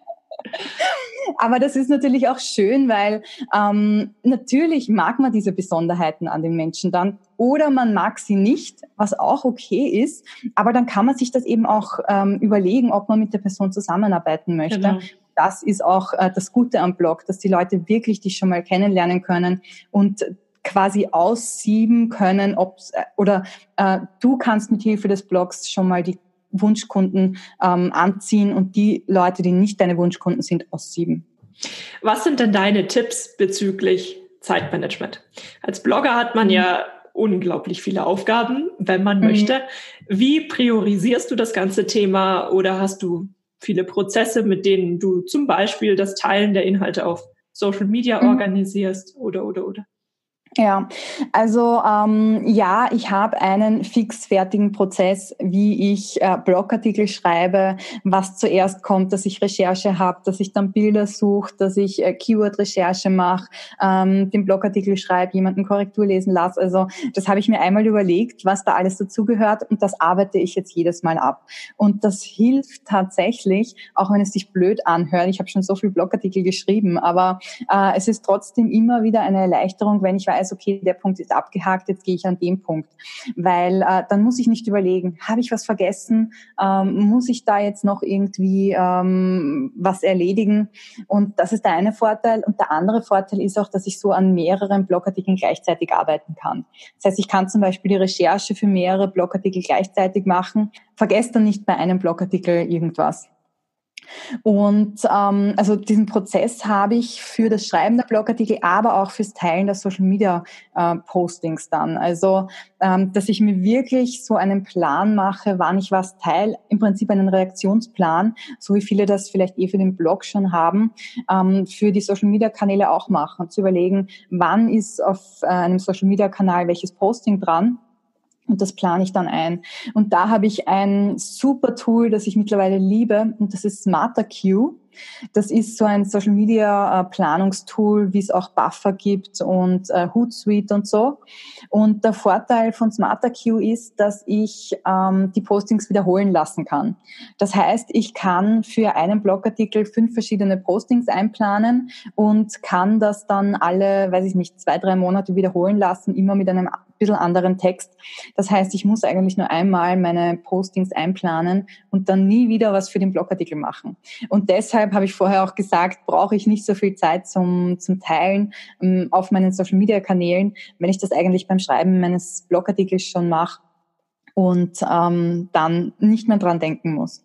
Aber das ist natürlich auch schön, weil ähm, natürlich mag man diese Besonderheiten an den Menschen dann oder man mag sie nicht, was auch okay ist. Aber dann kann man sich das eben auch ähm, überlegen, ob man mit der Person zusammenarbeiten möchte. Genau. Das ist auch äh, das Gute am Blog, dass die Leute wirklich dich schon mal kennenlernen können und quasi aussieben können, ob äh, oder äh, du kannst mit Hilfe des Blogs schon mal die Wunschkunden ähm, anziehen und die Leute, die nicht deine Wunschkunden sind, aussieben. Was sind denn deine Tipps bezüglich Zeitmanagement? Als Blogger hat man ja unglaublich viele Aufgaben, wenn man mhm. möchte. Wie priorisierst du das ganze Thema oder hast du viele Prozesse, mit denen du zum Beispiel das Teilen der Inhalte auf Social Media mhm. organisierst oder oder oder? Ja, also ähm, ja, ich habe einen fixfertigen Prozess, wie ich äh, Blogartikel schreibe, was zuerst kommt, dass ich Recherche habe, dass ich dann Bilder suche, dass ich äh, Keyword-Recherche mache, ähm, den Blogartikel schreibe, jemanden Korrektur lesen lasse. Also das habe ich mir einmal überlegt, was da alles dazugehört und das arbeite ich jetzt jedes Mal ab. Und das hilft tatsächlich, auch wenn es sich blöd anhört. Ich habe schon so viel Blogartikel geschrieben, aber äh, es ist trotzdem immer wieder eine Erleichterung, wenn ich weiß, weiß, okay, der Punkt ist abgehakt, jetzt gehe ich an den Punkt. Weil äh, dann muss ich nicht überlegen, habe ich was vergessen, ähm, muss ich da jetzt noch irgendwie ähm, was erledigen? Und das ist der eine Vorteil. Und der andere Vorteil ist auch, dass ich so an mehreren Blogartikeln gleichzeitig arbeiten kann. Das heißt, ich kann zum Beispiel die Recherche für mehrere Blogartikel gleichzeitig machen, vergesse dann nicht bei einem Blogartikel irgendwas. Und ähm, also diesen Prozess habe ich für das Schreiben der Blogartikel, aber auch fürs Teilen der Social Media äh, Postings dann. Also ähm, dass ich mir wirklich so einen Plan mache, wann ich was teile, im Prinzip einen Reaktionsplan, so wie viele das vielleicht eh für den Blog schon haben, ähm, für die Social Media Kanäle auch machen, zu überlegen, wann ist auf äh, einem Social Media Kanal welches Posting dran und das plane ich dann ein. Und da habe ich ein super Tool, das ich mittlerweile liebe, und das ist Smarter Q. Das ist so ein Social Media äh, Planungstool, wie es auch Buffer gibt und äh, Hootsuite und so. Und der Vorteil von SmarterQ ist, dass ich ähm, die Postings wiederholen lassen kann. Das heißt, ich kann für einen Blogartikel fünf verschiedene Postings einplanen und kann das dann alle, weiß ich nicht, zwei, drei Monate wiederholen lassen, immer mit einem bisschen anderen Text. Das heißt, ich muss eigentlich nur einmal meine Postings einplanen und dann nie wieder was für den Blogartikel machen. Und deshalb deshalb habe ich vorher auch gesagt, brauche ich nicht so viel Zeit zum, zum Teilen ähm, auf meinen Social Media Kanälen, wenn ich das eigentlich beim Schreiben meines Blogartikels schon mache und ähm, dann nicht mehr dran denken muss.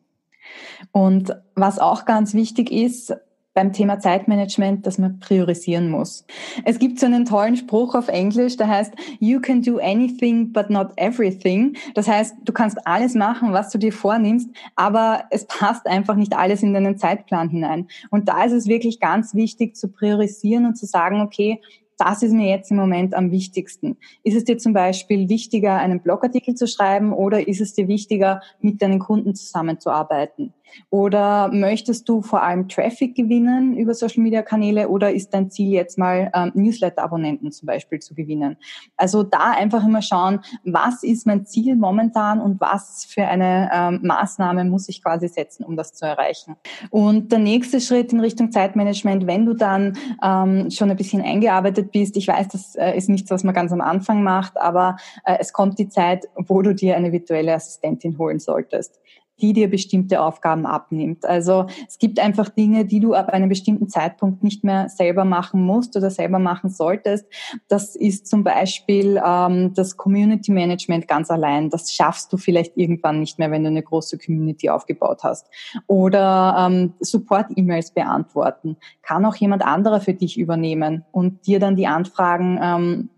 Und was auch ganz wichtig ist, beim Thema Zeitmanagement, dass man priorisieren muss. Es gibt so einen tollen Spruch auf Englisch, der heißt, you can do anything but not everything. Das heißt, du kannst alles machen, was du dir vornimmst, aber es passt einfach nicht alles in deinen Zeitplan hinein. Und da ist es wirklich ganz wichtig zu priorisieren und zu sagen, okay, das ist mir jetzt im Moment am wichtigsten. Ist es dir zum Beispiel wichtiger, einen Blogartikel zu schreiben oder ist es dir wichtiger, mit deinen Kunden zusammenzuarbeiten? Oder möchtest du vor allem Traffic gewinnen über Social Media Kanäle oder ist dein Ziel jetzt mal ähm, Newsletter-Abonnenten zum Beispiel zu gewinnen? Also da einfach immer schauen, was ist mein Ziel momentan und was für eine ähm, Maßnahme muss ich quasi setzen, um das zu erreichen. Und der nächste Schritt in Richtung Zeitmanagement, wenn du dann ähm, schon ein bisschen eingearbeitet bist, ich weiß, das äh, ist nichts, was man ganz am Anfang macht, aber äh, es kommt die Zeit, wo du dir eine virtuelle Assistentin holen solltest die dir bestimmte Aufgaben abnimmt. Also es gibt einfach Dinge, die du ab einem bestimmten Zeitpunkt nicht mehr selber machen musst oder selber machen solltest. Das ist zum Beispiel ähm, das Community Management ganz allein. Das schaffst du vielleicht irgendwann nicht mehr, wenn du eine große Community aufgebaut hast. Oder ähm, Support-E-Mails beantworten. Kann auch jemand anderer für dich übernehmen und dir dann die Anfragen ähm,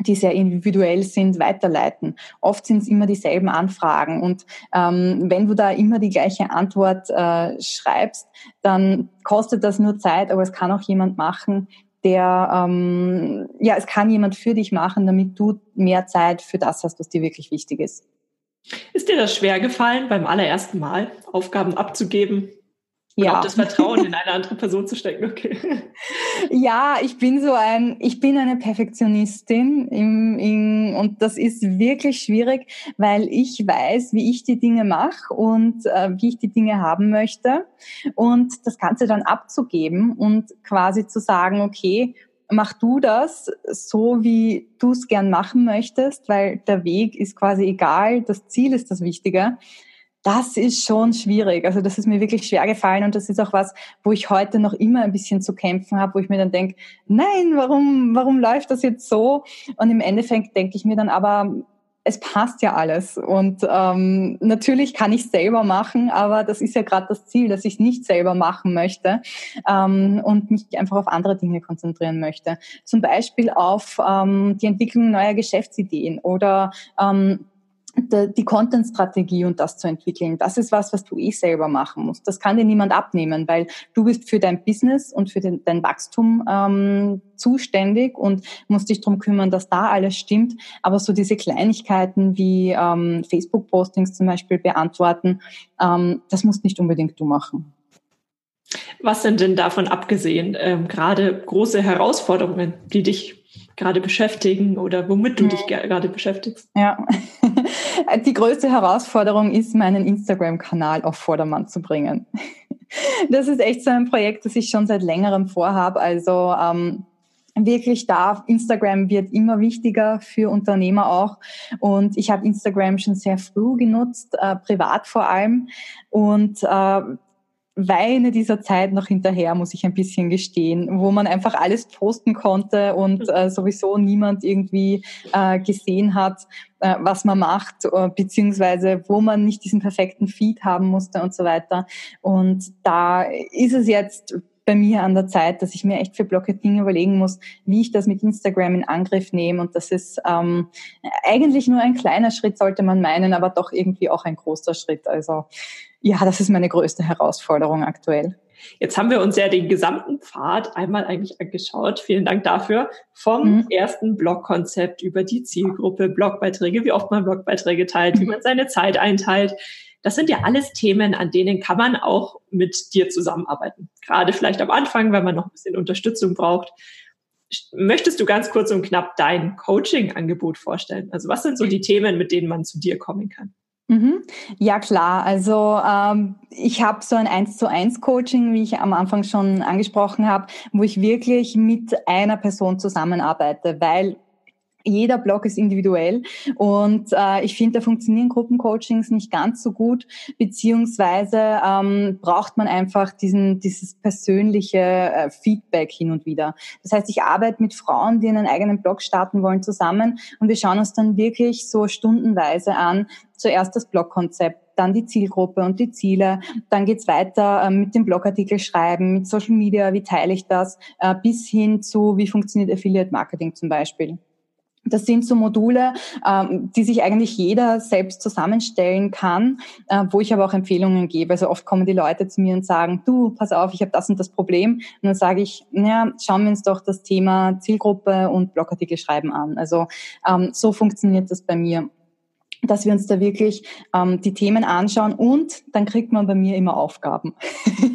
die sehr individuell sind, weiterleiten. Oft sind es immer dieselben Anfragen und ähm, wenn du da immer die gleiche Antwort äh, schreibst, dann kostet das nur Zeit, aber es kann auch jemand machen, der, ähm, ja, es kann jemand für dich machen, damit du mehr Zeit für das hast, was dir wirklich wichtig ist. Ist dir das schwer gefallen, beim allerersten Mal Aufgaben abzugeben? Ja. auch das Vertrauen in eine andere Person zu stecken, okay. Ja, ich bin so ein, ich bin eine Perfektionistin im, im, und das ist wirklich schwierig, weil ich weiß, wie ich die Dinge mache und äh, wie ich die Dinge haben möchte und das Ganze dann abzugeben und quasi zu sagen, okay, mach du das so, wie du es gern machen möchtest, weil der Weg ist quasi egal, das Ziel ist das Wichtige das ist schon schwierig. Also das ist mir wirklich schwer gefallen und das ist auch was, wo ich heute noch immer ein bisschen zu kämpfen habe, wo ich mir dann denke, nein, warum, warum läuft das jetzt so? Und im Endeffekt denke ich mir dann aber, es passt ja alles. Und ähm, natürlich kann ich selber machen, aber das ist ja gerade das Ziel, dass ich es nicht selber machen möchte ähm, und mich einfach auf andere Dinge konzentrieren möchte. Zum Beispiel auf ähm, die Entwicklung neuer Geschäftsideen oder ähm, die Content-Strategie und das zu entwickeln, das ist was, was du eh selber machen musst. Das kann dir niemand abnehmen, weil du bist für dein Business und für den, dein Wachstum ähm, zuständig und musst dich darum kümmern, dass da alles stimmt. Aber so diese Kleinigkeiten wie ähm, Facebook-Postings zum Beispiel beantworten, ähm, das musst nicht unbedingt du machen. Was sind denn davon abgesehen ähm, gerade große Herausforderungen, die dich gerade beschäftigen oder womit du dich gerade beschäftigst? Ja, die größte Herausforderung ist, meinen Instagram-Kanal auf Vordermann zu bringen. Das ist echt so ein Projekt, das ich schon seit längerem vorhabe. Also ähm, wirklich da, Instagram wird immer wichtiger für Unternehmer auch. Und ich habe Instagram schon sehr früh genutzt, äh, privat vor allem. Und äh, weine dieser Zeit noch hinterher, muss ich ein bisschen gestehen, wo man einfach alles posten konnte und äh, sowieso niemand irgendwie äh, gesehen hat, äh, was man macht, äh, beziehungsweise wo man nicht diesen perfekten Feed haben musste und so weiter. Und da ist es jetzt bei mir an der Zeit, dass ich mir echt für Blocketing überlegen muss, wie ich das mit Instagram in Angriff nehme. Und das ist ähm, eigentlich nur ein kleiner Schritt, sollte man meinen, aber doch irgendwie auch ein großer Schritt. Also ja, das ist meine größte Herausforderung aktuell. Jetzt haben wir uns ja den gesamten Pfad einmal eigentlich angeschaut. Vielen Dank dafür. Vom mhm. ersten Blogkonzept über die Zielgruppe, Blogbeiträge, wie oft man Blogbeiträge teilt, wie mhm. man seine Zeit einteilt. Das sind ja alles Themen, an denen kann man auch mit dir zusammenarbeiten. Gerade vielleicht am Anfang, wenn man noch ein bisschen Unterstützung braucht. Möchtest du ganz kurz und knapp dein Coaching-Angebot vorstellen? Also was sind so die Themen, mit denen man zu dir kommen kann? Mhm. Ja klar, also ähm, ich habe so ein 1 zu 1 Coaching, wie ich am Anfang schon angesprochen habe, wo ich wirklich mit einer Person zusammenarbeite, weil jeder Blog ist individuell und äh, ich finde, da funktionieren Gruppencoachings nicht ganz so gut, beziehungsweise ähm, braucht man einfach diesen, dieses persönliche äh, Feedback hin und wieder. Das heißt, ich arbeite mit Frauen, die einen eigenen Blog starten wollen, zusammen und wir schauen uns dann wirklich so stundenweise an, zuerst das Blogkonzept, dann die Zielgruppe und die Ziele. Dann geht's weiter äh, mit dem Blogartikel schreiben, mit Social Media, wie teile ich das, äh, bis hin zu, wie funktioniert Affiliate Marketing zum Beispiel. Das sind so Module, ähm, die sich eigentlich jeder selbst zusammenstellen kann, äh, wo ich aber auch Empfehlungen gebe. Also oft kommen die Leute zu mir und sagen, du, pass auf, ich habe das und das Problem. Und dann sage ich, naja, schauen wir uns doch das Thema Zielgruppe und Blogartikel schreiben an. Also ähm, so funktioniert das bei mir dass wir uns da wirklich ähm, die Themen anschauen und dann kriegt man bei mir immer Aufgaben.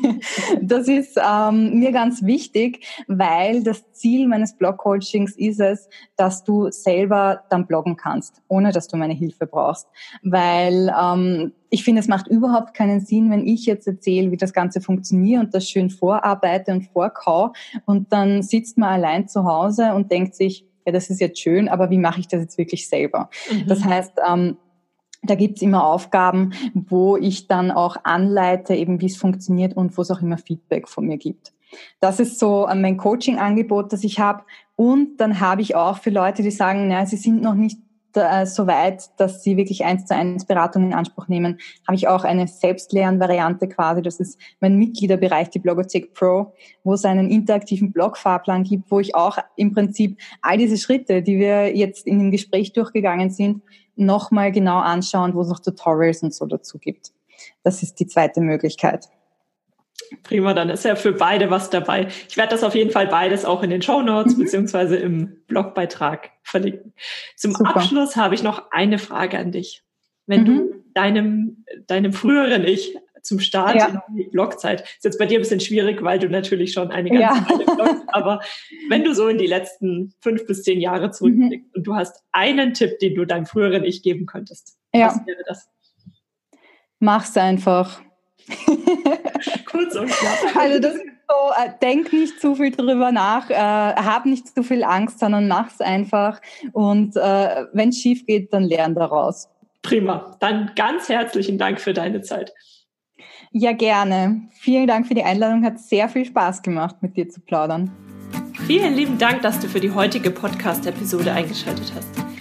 das ist ähm, mir ganz wichtig, weil das Ziel meines Blog-Coachings ist es, dass du selber dann bloggen kannst, ohne dass du meine Hilfe brauchst. Weil ähm, ich finde, es macht überhaupt keinen Sinn, wenn ich jetzt erzähle, wie das Ganze funktioniert und das schön vorarbeite und vorkau und dann sitzt man allein zu Hause und denkt sich, ja, das ist jetzt schön, aber wie mache ich das jetzt wirklich selber? Mhm. Das heißt, ähm, da gibt's immer Aufgaben, wo ich dann auch anleite, eben wie es funktioniert und wo es auch immer Feedback von mir gibt. Das ist so äh, mein Coaching-Angebot, das ich habe. Und dann habe ich auch für Leute, die sagen, na, sie sind noch nicht äh, so weit, dass sie wirklich eins zu eins Beratung in Anspruch nehmen, habe ich auch eine Selbstlernvariante quasi. Das ist mein Mitgliederbereich, die Blogothek Pro, wo es einen interaktiven Blogfahrplan gibt, wo ich auch im Prinzip all diese Schritte, die wir jetzt in dem Gespräch durchgegangen sind, nochmal genau anschauen, wo es noch Tutorials und so dazu gibt. Das ist die zweite Möglichkeit. Prima, dann ist ja für beide was dabei. Ich werde das auf jeden Fall beides auch in den Show Notes mhm. beziehungsweise im Blogbeitrag verlinken. Zum Super. Abschluss habe ich noch eine Frage an dich. Wenn mhm. du deinem, deinem früheren Ich zum Start ja. in die Blogzeit, ist jetzt bei dir ein bisschen schwierig, weil du natürlich schon eine ganze ja. Weile blogst, aber wenn du so in die letzten fünf bis zehn Jahre zurückblickst mhm. und du hast einen Tipp, den du deinem früheren Ich geben könntest, ja. was wäre das? Mach's einfach. Kurz und knapp. Also das ist so, äh, denk nicht zu viel drüber nach, äh, hab nicht zu viel Angst, sondern mach's einfach. Und äh, wenn es schief geht, dann lern daraus. Prima. Dann ganz herzlichen Dank für deine Zeit. Ja, gerne. Vielen Dank für die Einladung. Hat sehr viel Spaß gemacht, mit dir zu plaudern. Vielen lieben Dank, dass du für die heutige Podcast-Episode eingeschaltet hast.